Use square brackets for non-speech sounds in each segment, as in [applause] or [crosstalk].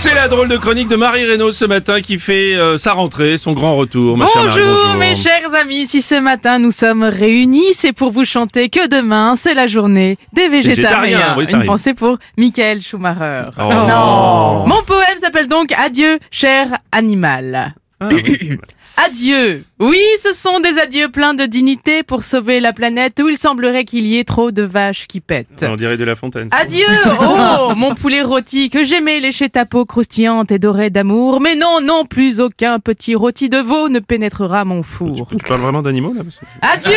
C'est la drôle de chronique de Marie Reynaud ce matin qui fait euh, sa rentrée, son grand retour. Ma chère Marie, Bonjour mes chers amis, si ce matin nous sommes réunis, c'est pour vous chanter que demain c'est la journée des végétariens. Végétariens, oui, ça Une arrive. pensée pour Michael Schumacher. Oh. Mon poème s'appelle donc Adieu cher animal. Ah, oui. Adieu. Oui, ce sont des adieux pleins de dignité pour sauver la planète où il semblerait qu'il y ait trop de vaches qui pètent. On dirait de la fontaine. Adieu, [laughs] oh, mon poulet rôti, que j'aimais lécher ta peau croustillante et dorée d'amour. Mais non, non, plus aucun petit rôti de veau ne pénétrera mon four. Tu parles vraiment d'animaux là Adieu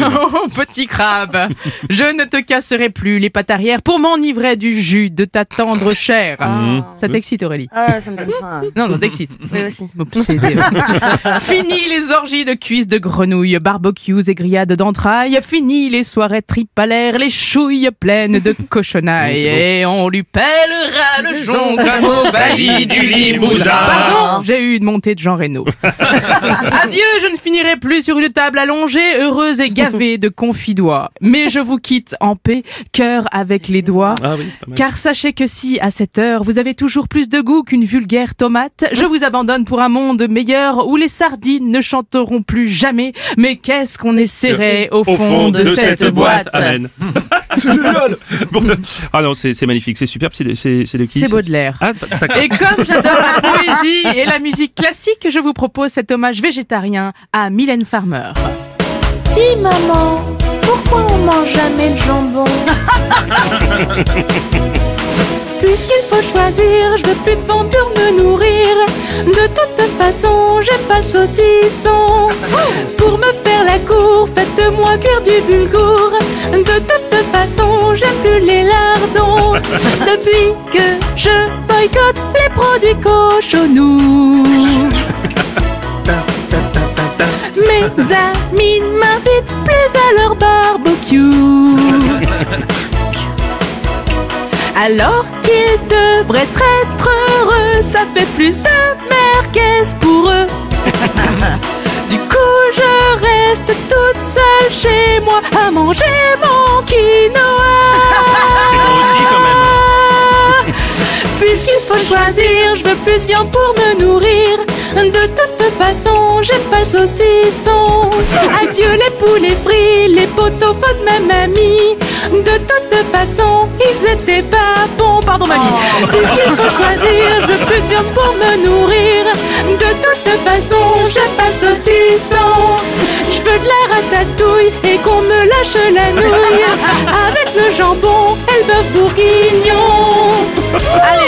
[laughs] [laughs] Oh, petit crabe Je ne te casserai plus les pattes arrière pour m'enivrer du jus de ta tendre chair. Mhm. Ça t'excite Aurélie? Ah, ça me donne faim. Non, non, t'excite. Oui, aussi. Obsédé. Fini les orgies de cuisses de grenouilles, barbecues et grillades d'entrailles. Fini les soirées tripalaires, les chouilles pleines de [laughs] cochonailles. Et on lui pèlera le jonc comme au bailli du Limousin. Pardon, j'ai eu une montée de Jean Reno. [laughs] Adieu, je ne finirai plus sur une table allongée, heureuse et gavée de confidois. Mais je vous quitte en paix, cœur avec les doigts. Ah oui. Car sachez que si, à cette heure, vous avez toujours plus de goût qu'une vulgaire tomate, je vous abandonne pour un monde meilleur où les sardines ne chanteront plus jamais. Mais qu'est-ce qu'on est serré au fond, de, cette, boîte Amen. [laughs] c'est génial. Bon, ah non, c'est magnifique, c'est superbe. C'est de, c'est- c'est de qui C'est Baudelaire. Ah. Et comme j'adore la poésie et la musique classique, je vous propose cet hommage végétarien à Mylène Farmer. Dis maman, pourquoi on mange jamais de jambon? [laughs] Puisqu'il faut choisir, je veux plus de me façon, j'aime pas le saucisson. Pour me faire la cour, faites-moi cuire du bulgour. De toute façon, j'aime plus les lardons. [laughs] Depuis que je boycotte les produits cochonnous. [laughs] Mes amis ne m'invitent plus à leur barbecue. [laughs] Alors qu'ils devraient être heureux, ça fait plus de merguez pour eux. [laughs] du coup, je reste toute seule chez moi à manger mon quinoa. C'est bon aussi, quand même. [laughs] Puisqu'il faut choisir, je veux plus de viande pour me nourrir. De toute façon, j'aime pas le saucisson. [laughs] Adieu les poulets frits, les poteaux faux de ma mamie. De toute façon, ils étaient pas bons. Pardon, mamie. Puisqu'il faut choisir, je veux plus de viande pour me nourrir. De toute façon, j'aime pas saucisson. Je veux de la ratatouille et qu'on me lâche la nouille. [laughs] Avec le jambon et le bœuf bourguignon.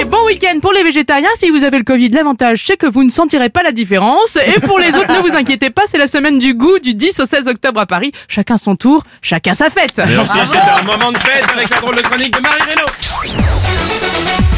Bon week-end pour les végétariens. Si vous avez le Covid, l'avantage c'est que vous ne sentirez pas la différence. Et pour les autres, ne vous inquiétez pas, c'est la semaine du goût du 10 au 16 octobre à Paris. Chacun son tour, chacun sa fête. Merci, c'était un moment de fête avec la drôle de chronique de Marie Reynaud.